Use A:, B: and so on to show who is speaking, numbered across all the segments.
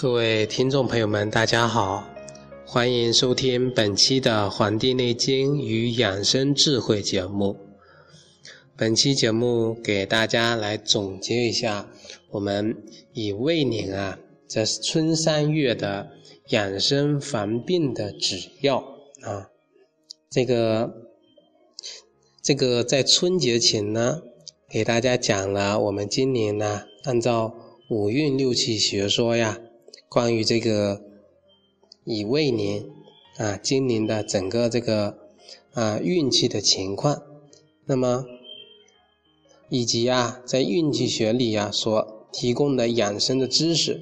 A: 各位听众朋友们，大家好，欢迎收听本期的《黄帝内经与养生智慧》节目。本期节目给大家来总结一下我们以未年啊，这是春三月的养生防病的指要啊。这个这个在春节前呢，给大家讲了我们今年呢，按照五运六气学说呀。关于这个乙未年啊，今年的整个这个啊运气的情况，那么以及啊在运气学里啊所提供的养生的知识，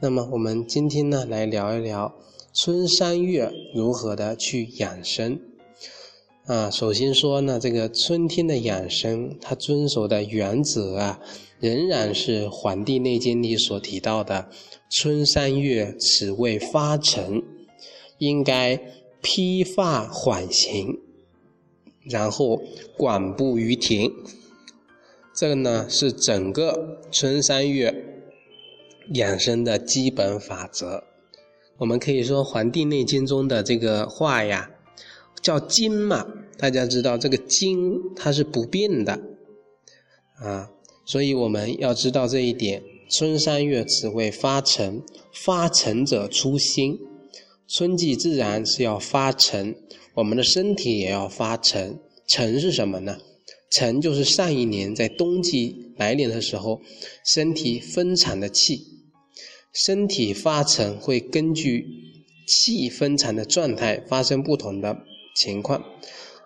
A: 那么我们今天呢来聊一聊春三月如何的去养生。啊。首先说呢，这个春天的养生，它遵守的原则啊。仍然是《黄帝内经》里所提到的“春三月，此谓发陈”，应该披发缓行，然后广步于庭。这个呢是整个春三月养生的基本法则。我们可以说，《黄帝内经》中的这个话呀，叫“经”嘛，大家知道这个“经”它是不变的啊。所以我们要知道这一点。春三月，此谓发陈。发陈者出新。春季自然是要发陈，我们的身体也要发陈。陈是什么呢？陈就是上一年在冬季来临的时候，身体分产的气。身体发陈会根据气分产的状态发生不同的情况。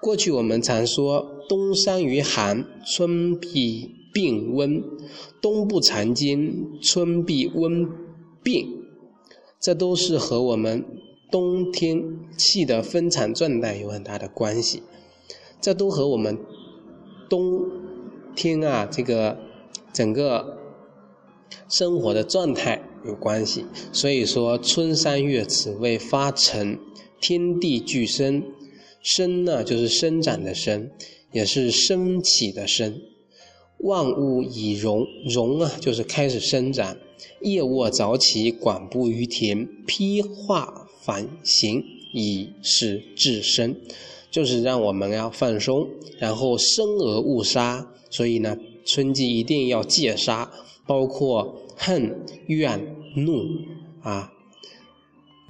A: 过去我们常说冬伤于寒，春必。病温，冬不藏精，春必温病，这都是和我们冬天气的分产状态有很大的关系。这都和我们冬天啊这个整个生活的状态有关系。所以说，春三月，此谓发陈，天地俱生。生呢，就是生长的生，也是升起的升。万物以荣，荣啊，就是开始生长。夜卧早起，广步于田，披化反行，以是至生，就是让我们要放松，然后生而勿杀。所以呢，春季一定要戒杀，包括恨、怨、怒啊，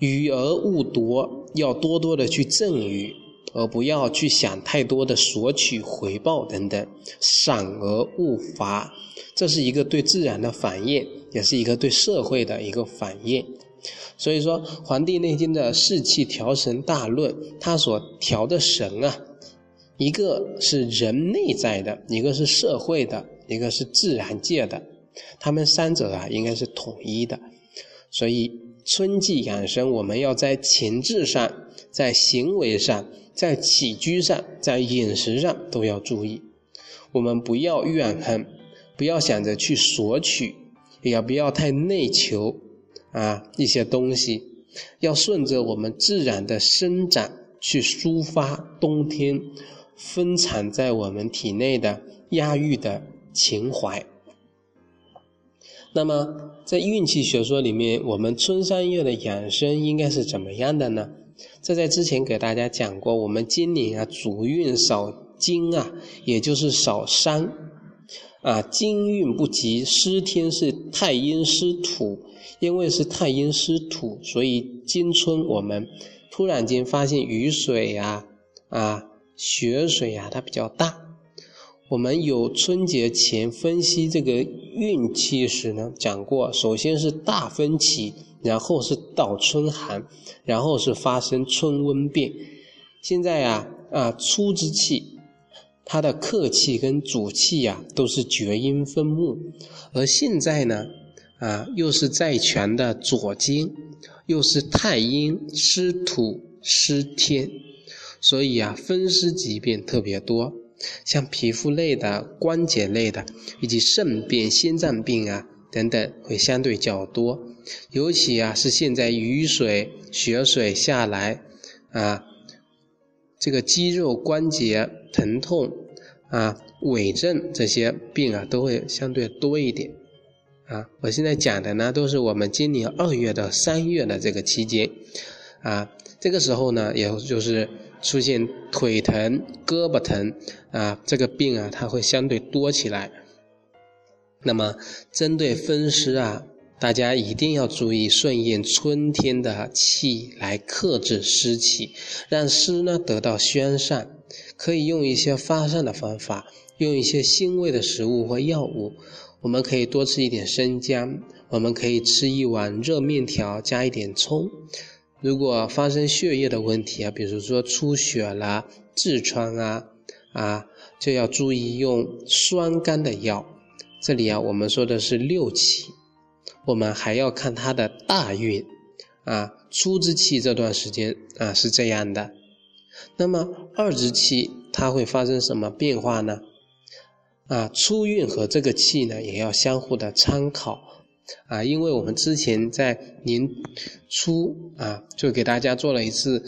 A: 予而勿夺，要多多的去赠予。而不要去想太多的索取回报等等，赏而勿罚，这是一个对自然的反应，也是一个对社会的一个反应。所以说，《黄帝内经》的士气调神大论，它所调的神啊，一个是人内在的，一个是社会的，一个是自然界的，他们三者啊应该是统一的。所以，春季养生，我们要在情志上，在行为上。在起居上，在饮食上都要注意。我们不要怨恨，不要想着去索取，也不要太内求啊一些东西。要顺着我们自然的生长去抒发冬天分产在我们体内的压抑的情怀。那么，在运气学说里面，我们春三月的养生应该是怎么样的呢？这在之前给大家讲过，我们今年啊主运少金啊，也就是少伤啊，金运不及，失天是太阴失土，因为是太阴失土，所以今春我们突然间发现雨水呀啊雪水呀它比较大。我们有春节前分析这个运气时呢讲过，首先是大分歧。然后是倒春寒，然后是发生春温变。现在呀，啊初之气，它的客气跟主气呀都是厥阴分木，而现在呢，啊又是在权的左经，又是太阴湿土湿天，所以啊风湿疾病特别多，像皮肤类的、关节类的，以及肾病、心脏病啊等等会相对较多。尤其啊，是现在雨水、雪水下来，啊，这个肌肉关节疼痛啊、痿症这些病啊，都会相对多一点。啊，我现在讲的呢，都是我们今年二月到三月的这个期间，啊，这个时候呢，也就是出现腿疼、胳膊疼啊，这个病啊，它会相对多起来。那么，针对风湿啊，大家一定要注意顺应春天的气来克制湿气，让湿呢得到宣散。可以用一些发散的方法，用一些辛味的食物或药物。我们可以多吃一点生姜，我们可以吃一碗热面条，加一点葱。如果发生血液的问题啊，比如说出血啦、痔疮啊，啊，就要注意用酸甘的药。这里啊，我们说的是六气，我们还要看它的大运啊，初之气这段时间啊是这样的。那么二之气它会发生什么变化呢？啊，初运和这个气呢，也要相互的参考啊，因为我们之前在年初啊，就给大家做了一次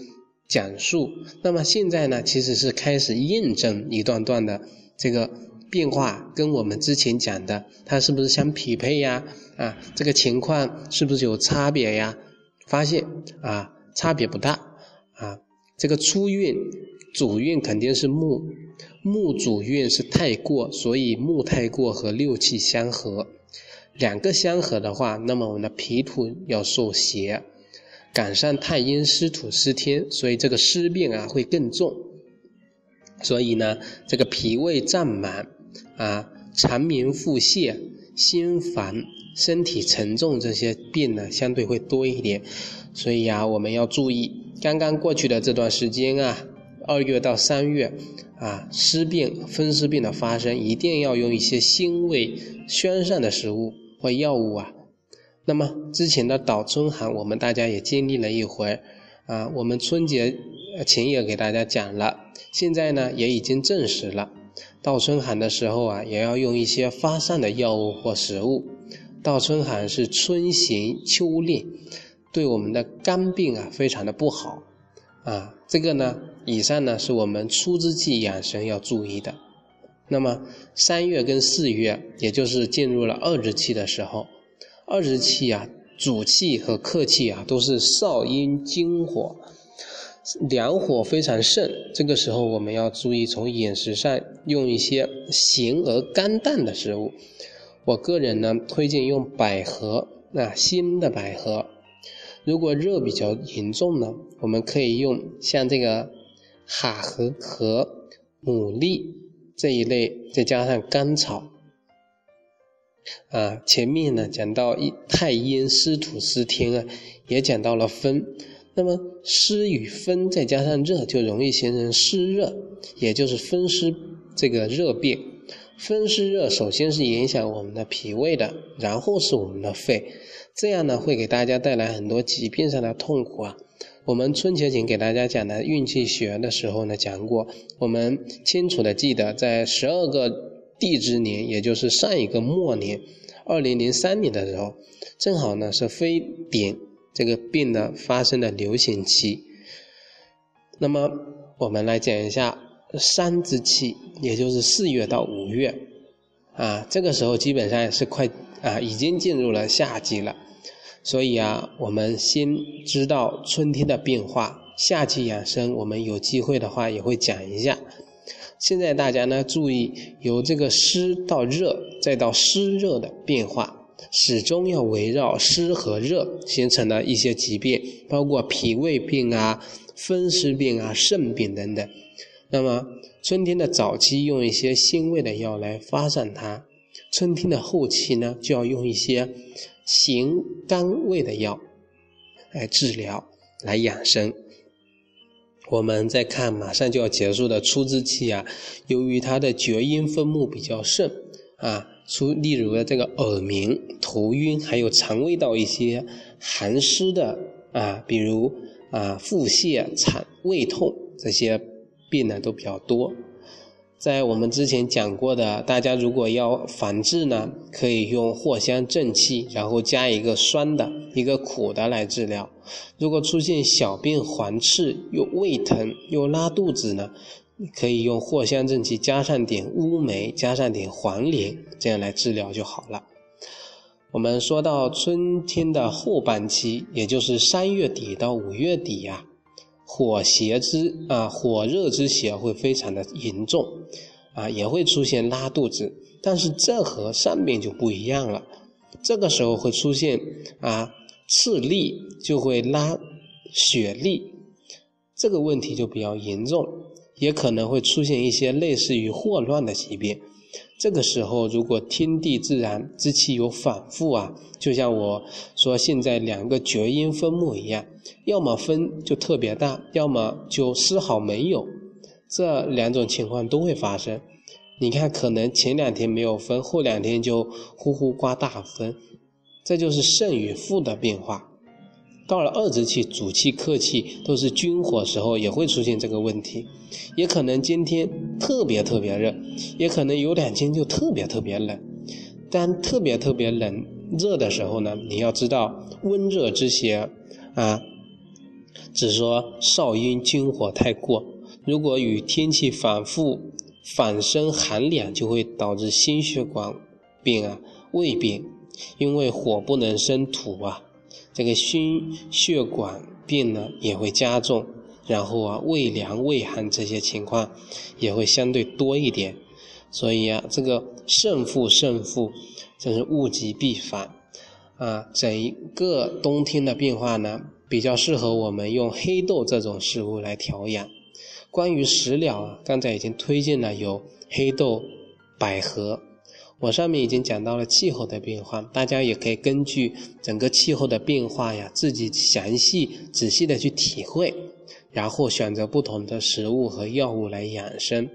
A: 讲述。那么现在呢，其实是开始验证一段段的这个变化，跟我们之前讲的它是不是相匹配呀？啊，这个情况是不是有差别呀？发现啊，差别不大啊，这个初运主运肯定是木。木主运是太过，所以木太过和六气相合，两个相合的话，那么我们的脾土要受邪，赶上太阴湿土湿天，所以这个湿病啊会更重。所以呢，这个脾胃胀满啊、肠鸣腹泻、心烦、身体沉重这些病呢，相对会多一点。所以啊，我们要注意，刚刚过去的这段时间啊。二月到三月，啊，湿病、风湿病的发生，一定要用一些辛味宣散的食物或药物啊。那么之前的倒春寒，我们大家也经历了一回，啊，我们春节前也给大家讲了，现在呢也已经证实了，倒春寒的时候啊，也要用一些发散的药物或食物。倒春寒是春行秋令，对我们的肝病啊非常的不好。啊，这个呢，以上呢是我们初之季养生要注意的。那么三月跟四月，也就是进入了二之气的时候，二之气啊，主气和客气啊都是少阴金火，两火非常盛。这个时候我们要注意从饮食上用一些咸而甘淡的食物。我个人呢推荐用百合，啊，新的百合。如果热比较严重呢，我们可以用像这个哈和和牡蛎这一类，再加上甘草。啊，前面呢讲到一太阴湿土湿天啊，也讲到了风。那么湿与风再加上热，就容易形成湿热，也就是风湿这个热病。风湿热首先是影响我们的脾胃的，然后是我们的肺。这样呢，会给大家带来很多疾病上的痛苦啊。我们春节前给大家讲的运气学的时候呢，讲过，我们清楚的记得，在十二个地支年，也就是上一个末年，二零零三年的时候，正好呢是非典这个病的发生的流行期。那么我们来讲一下三之气，也就是四月到五月，啊，这个时候基本上是快啊，已经进入了夏季了。所以啊，我们先知道春天的变化，夏季养生，我们有机会的话也会讲一下。现在大家呢注意，由这个湿到热，再到湿热的变化，始终要围绕湿和热形成的一些疾病，包括脾胃病啊、风湿病啊、肾病等等。那么春天的早期用一些辛味的药来发散它，春天的后期呢就要用一些。行肝胃的药来治疗，来养生。我们再看马上就要结束的初之期啊，由于它的厥阴分布比较盛啊，出例如的这个耳鸣、头晕，还有肠胃道一些寒湿的啊，比如啊腹泻、肠胃痛这些病呢都比较多。在我们之前讲过的，大家如果要防治呢，可以用藿香正气，然后加一个酸的、一个苦的来治疗。如果出现小便黄赤又胃疼又拉肚子呢，可以用藿香正气加上点乌梅，加上点黄连，这样来治疗就好了。我们说到春天的后半期，也就是三月底到五月底呀，火邪之啊火热之邪会非常的严重，啊也会出现拉肚子，但是这和上面就不一样了，这个时候会出现啊赤痢，就会拉血痢，这个问题就比较严重，也可能会出现一些类似于霍乱的疾病。这个时候，如果天地自然之气有反复啊，就像我说现在两个厥阴分木一样，要么分就特别大，要么就丝毫没有，这两种情况都会发生。你看，可能前两天没有分，后两天就呼呼刮大风，这就是肾与负的变化。到了二之气、主气、客气都是君火时候，也会出现这个问题。也可能今天特别特别热，也可能有两天就特别特别冷。当特别特别冷热的时候呢，你要知道温热之邪啊，只说少阴君火太过。如果与天气反复反生寒凉，就会导致心血管病啊、胃病，因为火不能生土啊。这个心血管病呢也会加重，然后啊胃凉胃寒这些情况也会相对多一点，所以啊这个胜负胜负真是物极必反啊！整一个冬天的变化呢，比较适合我们用黑豆这种食物来调养。关于食疗啊，刚才已经推荐了有黑豆、百合。我上面已经讲到了气候的变化，大家也可以根据整个气候的变化呀，自己详细仔细的去体会，然后选择不同的食物和药物来养生。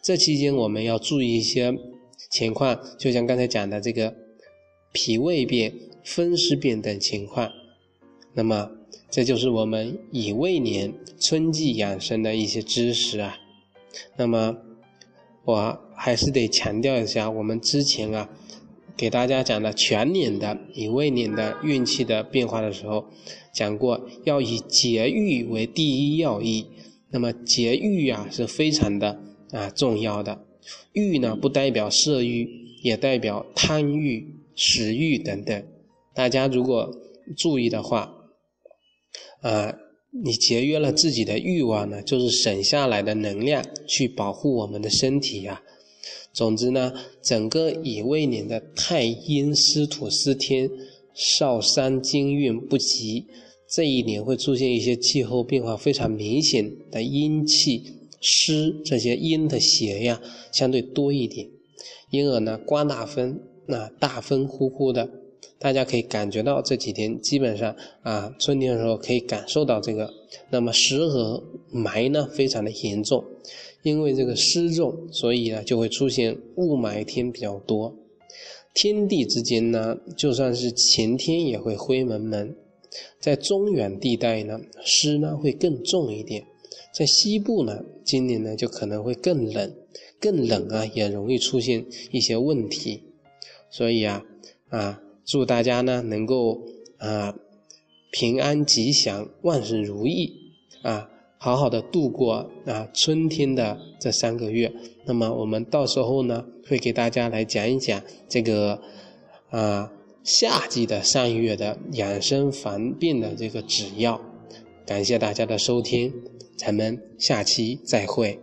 A: 这期间我们要注意一些情况，就像刚才讲的这个脾胃病、风湿病等情况。那么这就是我们乙未年春季养生的一些知识啊。那么我。还是得强调一下，我们之前啊给大家讲的全年的乙未年的运气的变化的时候，讲过要以节欲为第一要义。那么节欲啊是非常的啊重要的。欲呢不代表色欲，也代表贪欲、食欲等等。大家如果注意的话，啊。你节约了自己的欲望呢，就是省下来的能量去保护我们的身体呀。总之呢，整个乙未年的太阴湿土司天，少三金运不及，这一年会出现一些气候变化非常明显的阴气湿，这些阴的邪呀相对多一点，因而呢刮大风，那大风呼呼的，大家可以感觉到这几天基本上啊春天的时候可以感受到这个，那么湿和霾呢非常的严重。因为这个湿重，所以呢就会出现雾霾天比较多。天地之间呢，就算是晴天也会灰蒙蒙。在中原地带呢，湿呢会更重一点。在西部呢，今年呢就可能会更冷，更冷啊，也容易出现一些问题。所以啊啊，祝大家呢能够啊平安吉祥，万事如意啊。好好的度过啊春天的这三个月，那么我们到时候呢会给大家来讲一讲这个啊夏季的三月的养生防病的这个指要。感谢大家的收听，咱们下期再会。